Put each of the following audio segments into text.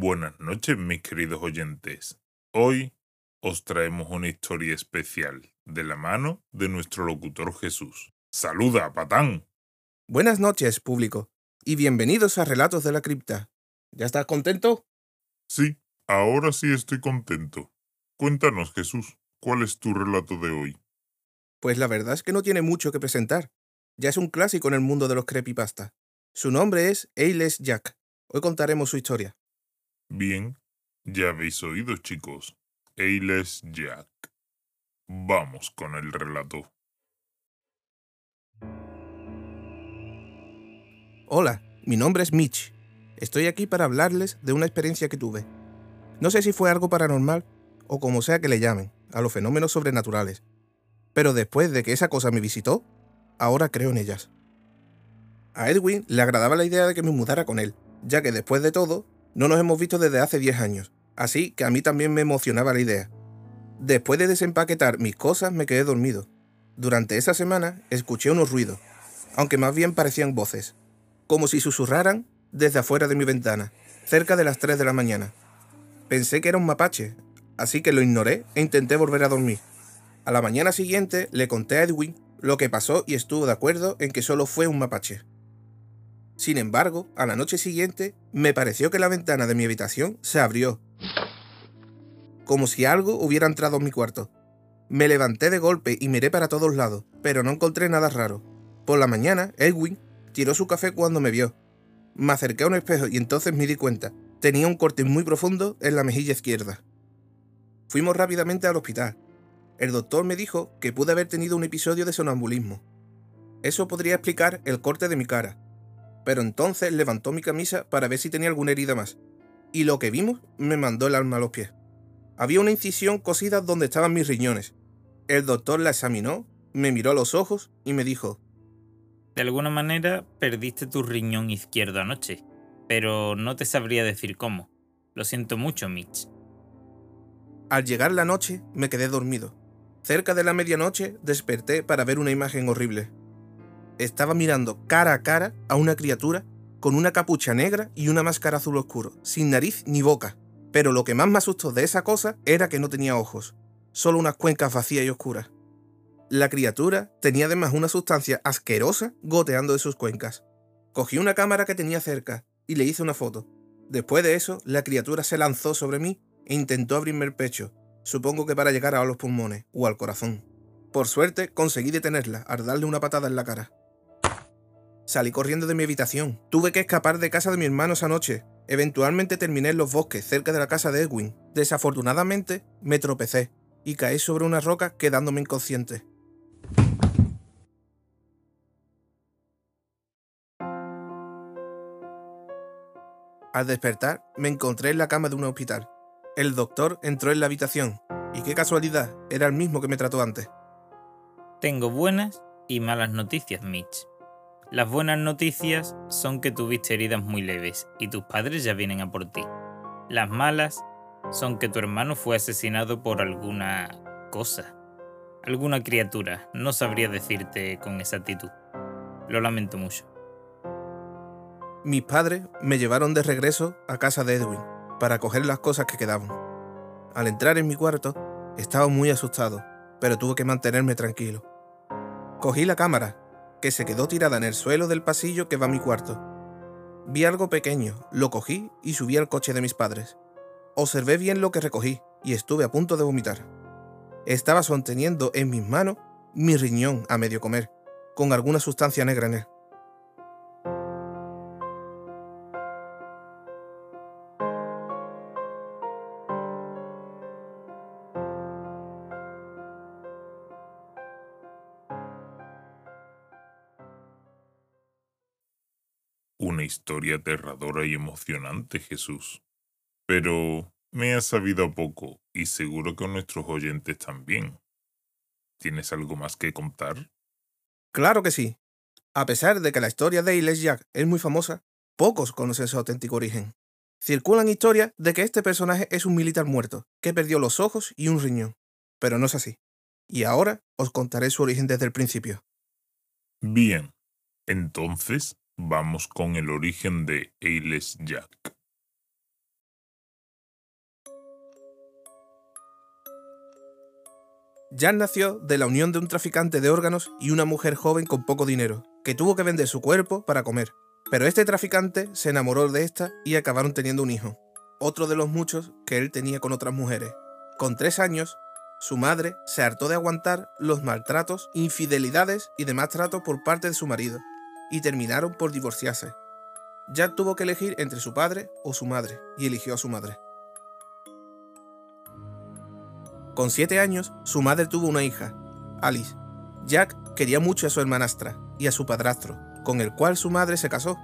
Buenas noches, mis queridos oyentes. Hoy os traemos una historia especial de la mano de nuestro locutor Jesús. ¡Saluda, patán! Buenas noches, público, y bienvenidos a Relatos de la Cripta. ¿Ya estás contento? Sí, ahora sí estoy contento. Cuéntanos, Jesús, ¿cuál es tu relato de hoy? Pues la verdad es que no tiene mucho que presentar. Ya es un clásico en el mundo de los creepypasta. Su nombre es Ailes Jack. Hoy contaremos su historia. Bien, ya habéis oído, chicos. Ailes Jack. Vamos con el relato. Hola, mi nombre es Mitch. Estoy aquí para hablarles de una experiencia que tuve. No sé si fue algo paranormal o como sea que le llamen, a los fenómenos sobrenaturales. Pero después de que esa cosa me visitó, ahora creo en ellas. A Edwin le agradaba la idea de que me mudara con él, ya que después de todo, no nos hemos visto desde hace 10 años, así que a mí también me emocionaba la idea. Después de desempaquetar mis cosas me quedé dormido. Durante esa semana escuché unos ruidos, aunque más bien parecían voces, como si susurraran desde afuera de mi ventana, cerca de las 3 de la mañana. Pensé que era un mapache, así que lo ignoré e intenté volver a dormir. A la mañana siguiente le conté a Edwin lo que pasó y estuvo de acuerdo en que solo fue un mapache. Sin embargo, a la noche siguiente me pareció que la ventana de mi habitación se abrió, como si algo hubiera entrado en mi cuarto. Me levanté de golpe y miré para todos lados, pero no encontré nada raro. Por la mañana, Edwin tiró su café cuando me vio. Me acerqué a un espejo y entonces me di cuenta. Tenía un corte muy profundo en la mejilla izquierda. Fuimos rápidamente al hospital. El doctor me dijo que pude haber tenido un episodio de sonambulismo. Eso podría explicar el corte de mi cara. Pero entonces levantó mi camisa para ver si tenía alguna herida más. Y lo que vimos me mandó el alma a los pies. Había una incisión cosida donde estaban mis riñones. El doctor la examinó, me miró a los ojos y me dijo, De alguna manera perdiste tu riñón izquierdo anoche, pero no te sabría decir cómo. Lo siento mucho, Mitch. Al llegar la noche me quedé dormido. Cerca de la medianoche desperté para ver una imagen horrible. Estaba mirando cara a cara a una criatura con una capucha negra y una máscara azul oscuro, sin nariz ni boca. Pero lo que más me asustó de esa cosa era que no tenía ojos, solo unas cuencas vacías y oscuras. La criatura tenía además una sustancia asquerosa goteando de sus cuencas. Cogí una cámara que tenía cerca y le hice una foto. Después de eso, la criatura se lanzó sobre mí e intentó abrirme el pecho, supongo que para llegar a los pulmones o al corazón. Por suerte, conseguí detenerla al darle una patada en la cara. Salí corriendo de mi habitación. Tuve que escapar de casa de mi hermano esa noche. Eventualmente terminé en los bosques, cerca de la casa de Edwin. Desafortunadamente, me tropecé y caí sobre una roca quedándome inconsciente. Al despertar, me encontré en la cama de un hospital. El doctor entró en la habitación, y qué casualidad, era el mismo que me trató antes. Tengo buenas y malas noticias, Mitch. Las buenas noticias son que tuviste heridas muy leves y tus padres ya vienen a por ti. Las malas son que tu hermano fue asesinado por alguna cosa, alguna criatura. No sabría decirte con exactitud. Lo lamento mucho. Mis padres me llevaron de regreso a casa de Edwin para coger las cosas que quedaban. Al entrar en mi cuarto, estaba muy asustado, pero tuve que mantenerme tranquilo. Cogí la cámara, que se quedó tirada en el suelo del pasillo que va a mi cuarto. Vi algo pequeño, lo cogí y subí al coche de mis padres. Observé bien lo que recogí y estuve a punto de vomitar. Estaba sosteniendo en mis manos mi riñón a medio comer, con alguna sustancia negra en él. Una historia aterradora y emocionante, Jesús. Pero me has sabido poco y seguro que nuestros oyentes también. ¿Tienes algo más que contar? Claro que sí. A pesar de que la historia de Ailes Jack es muy famosa, pocos conocen su auténtico origen. Circulan historias de que este personaje es un militar muerto, que perdió los ojos y un riñón. Pero no es así. Y ahora os contaré su origen desde el principio. Bien, entonces Vamos con el origen de Ailes Jack. Jack nació de la unión de un traficante de órganos y una mujer joven con poco dinero, que tuvo que vender su cuerpo para comer. Pero este traficante se enamoró de esta y acabaron teniendo un hijo, otro de los muchos que él tenía con otras mujeres. Con tres años, su madre se hartó de aguantar los maltratos, infidelidades y demás tratos por parte de su marido, y terminaron por divorciarse. Jack tuvo que elegir entre su padre o su madre, y eligió a su madre. Con siete años, su madre tuvo una hija, Alice. Jack quería mucho a su hermanastra y a su padrastro, con el cual su madre se casó.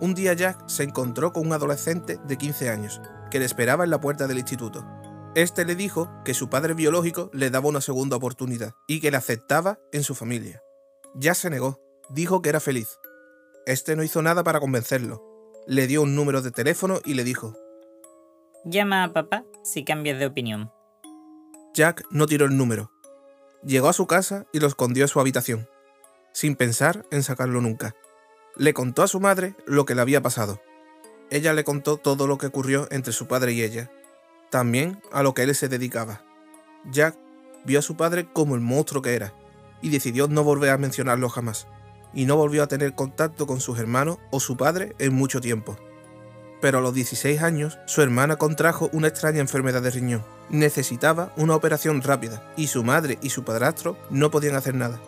Un día Jack se encontró con un adolescente de 15 años, que le esperaba en la puerta del instituto. Este le dijo que su padre biológico le daba una segunda oportunidad y que le aceptaba en su familia. Jack se negó, dijo que era feliz. Este no hizo nada para convencerlo. Le dio un número de teléfono y le dijo, Llama a papá si cambias de opinión. Jack no tiró el número. Llegó a su casa y lo escondió en su habitación, sin pensar en sacarlo nunca. Le contó a su madre lo que le había pasado. Ella le contó todo lo que ocurrió entre su padre y ella, también a lo que él se dedicaba. Jack vio a su padre como el monstruo que era, y decidió no volver a mencionarlo jamás, y no volvió a tener contacto con sus hermanos o su padre en mucho tiempo. Pero a los 16 años, su hermana contrajo una extraña enfermedad de riñón necesitaba una operación rápida y su madre y su padrastro no podían hacer nada.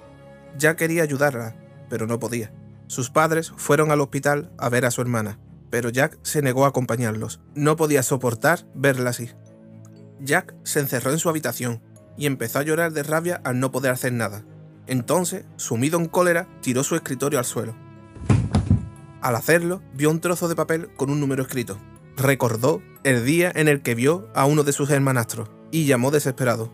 Ya quería ayudarla, pero no podía. Sus padres fueron al hospital a ver a su hermana, pero Jack se negó a acompañarlos. No podía soportar verla así. Jack se encerró en su habitación y empezó a llorar de rabia al no poder hacer nada. Entonces, sumido en cólera, tiró su escritorio al suelo. Al hacerlo, vio un trozo de papel con un número escrito recordó el día en el que vio a uno de sus hermanastros y llamó desesperado.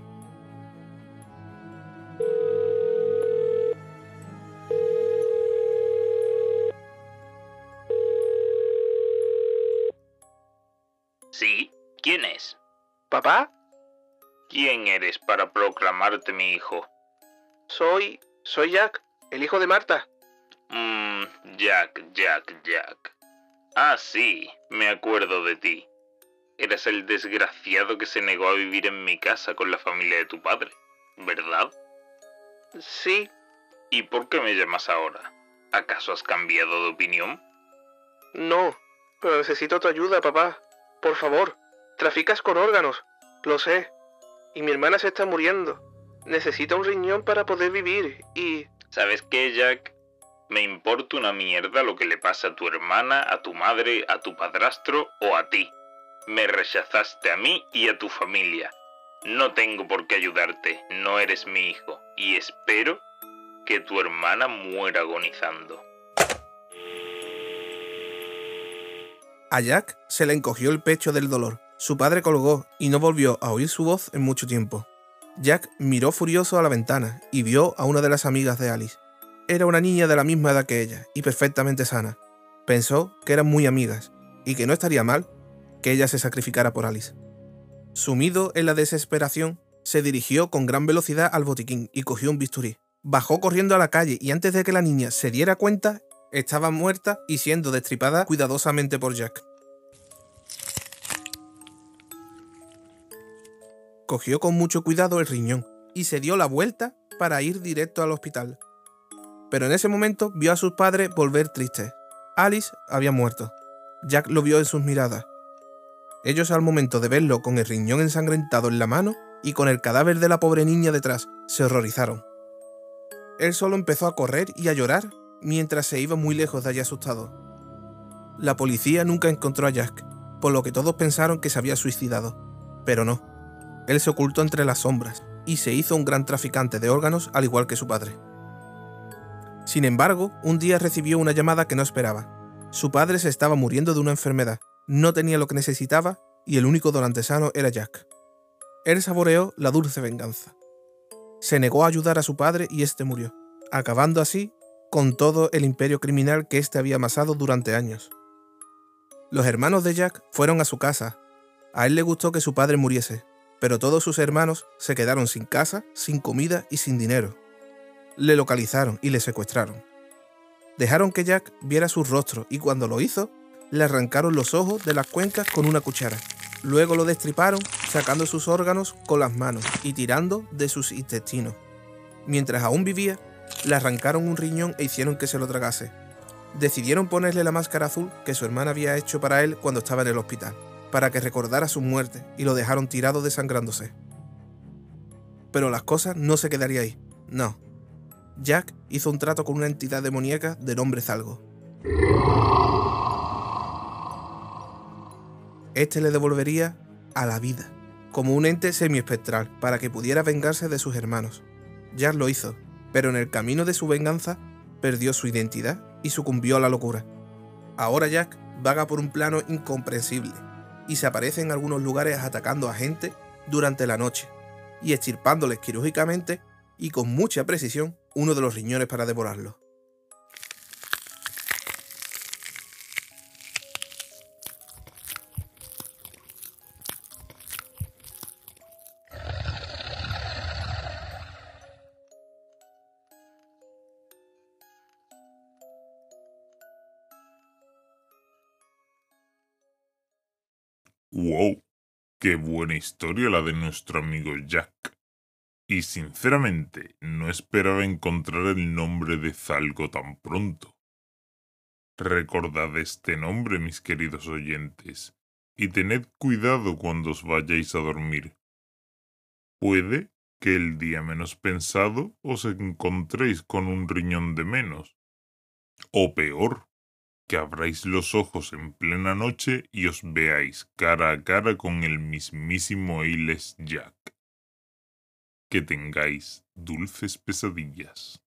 Sí, ¿quién es? ¿Papá? ¿Quién eres para proclamarte mi hijo? Soy... soy Jack, el hijo de Marta. Mmm, Jack, Jack, Jack. Ah, sí, me acuerdo de ti. Eras el desgraciado que se negó a vivir en mi casa con la familia de tu padre, ¿verdad? Sí. ¿Y por qué me llamas ahora? ¿Acaso has cambiado de opinión? No, pero necesito tu ayuda, papá. Por favor, traficas con órganos, lo sé. Y mi hermana se está muriendo. Necesita un riñón para poder vivir y... ¿Sabes qué, Jack? Me importa una mierda lo que le pasa a tu hermana, a tu madre, a tu padrastro o a ti. Me rechazaste a mí y a tu familia. No tengo por qué ayudarte, no eres mi hijo, y espero que tu hermana muera agonizando. A Jack se le encogió el pecho del dolor. Su padre colgó y no volvió a oír su voz en mucho tiempo. Jack miró furioso a la ventana y vio a una de las amigas de Alice. Era una niña de la misma edad que ella y perfectamente sana. Pensó que eran muy amigas y que no estaría mal que ella se sacrificara por Alice. Sumido en la desesperación, se dirigió con gran velocidad al botiquín y cogió un bisturí. Bajó corriendo a la calle y antes de que la niña se diera cuenta, estaba muerta y siendo destripada cuidadosamente por Jack. Cogió con mucho cuidado el riñón y se dio la vuelta para ir directo al hospital pero en ese momento vio a sus padres volver tristes. Alice había muerto. Jack lo vio en sus miradas. Ellos al momento de verlo con el riñón ensangrentado en la mano y con el cadáver de la pobre niña detrás, se horrorizaron. Él solo empezó a correr y a llorar mientras se iba muy lejos de allí asustado. La policía nunca encontró a Jack, por lo que todos pensaron que se había suicidado, pero no. Él se ocultó entre las sombras y se hizo un gran traficante de órganos al igual que su padre. Sin embargo, un día recibió una llamada que no esperaba. Su padre se estaba muriendo de una enfermedad, no tenía lo que necesitaba y el único donante sano era Jack. Él saboreó la dulce venganza. Se negó a ayudar a su padre y éste murió, acabando así con todo el imperio criminal que éste había amasado durante años. Los hermanos de Jack fueron a su casa. A él le gustó que su padre muriese, pero todos sus hermanos se quedaron sin casa, sin comida y sin dinero le localizaron y le secuestraron. Dejaron que Jack viera su rostro y cuando lo hizo, le arrancaron los ojos de las cuencas con una cuchara Luego lo destriparon, sacando sus órganos con las manos y tirando de sus intestinos. Mientras aún vivía, le arrancaron un riñón e hicieron que se lo tragase. Decidieron ponerle la máscara azul que su hermana había hecho para él cuando estaba en el hospital, para que recordara su muerte, y lo dejaron tirado desangrándose. Pero las cosas no se quedarían ahí, no. Jack hizo un trato con una entidad demoníaca de nombre Zalgo. Este le devolvería a la vida, como un ente semiespectral, para que pudiera vengarse de sus hermanos. Jack lo hizo, pero en el camino de su venganza perdió su identidad y sucumbió a la locura. Ahora Jack vaga por un plano incomprensible y se aparece en algunos lugares atacando a gente durante la noche y extirpándoles quirúrgicamente y con mucha precisión uno de los riñones para devorarlo. ¡Wow! ¡Qué buena historia la de nuestro amigo Jack! Y sinceramente no esperaba encontrar el nombre de Zalgo tan pronto. Recordad este nombre, mis queridos oyentes, y tened cuidado cuando os vayáis a dormir. Puede que el día menos pensado os encontréis con un riñón de menos. O peor, que abráis los ojos en plena noche y os veáis cara a cara con el mismísimo Ailes Jack. Que tengáis dulces pesadillas.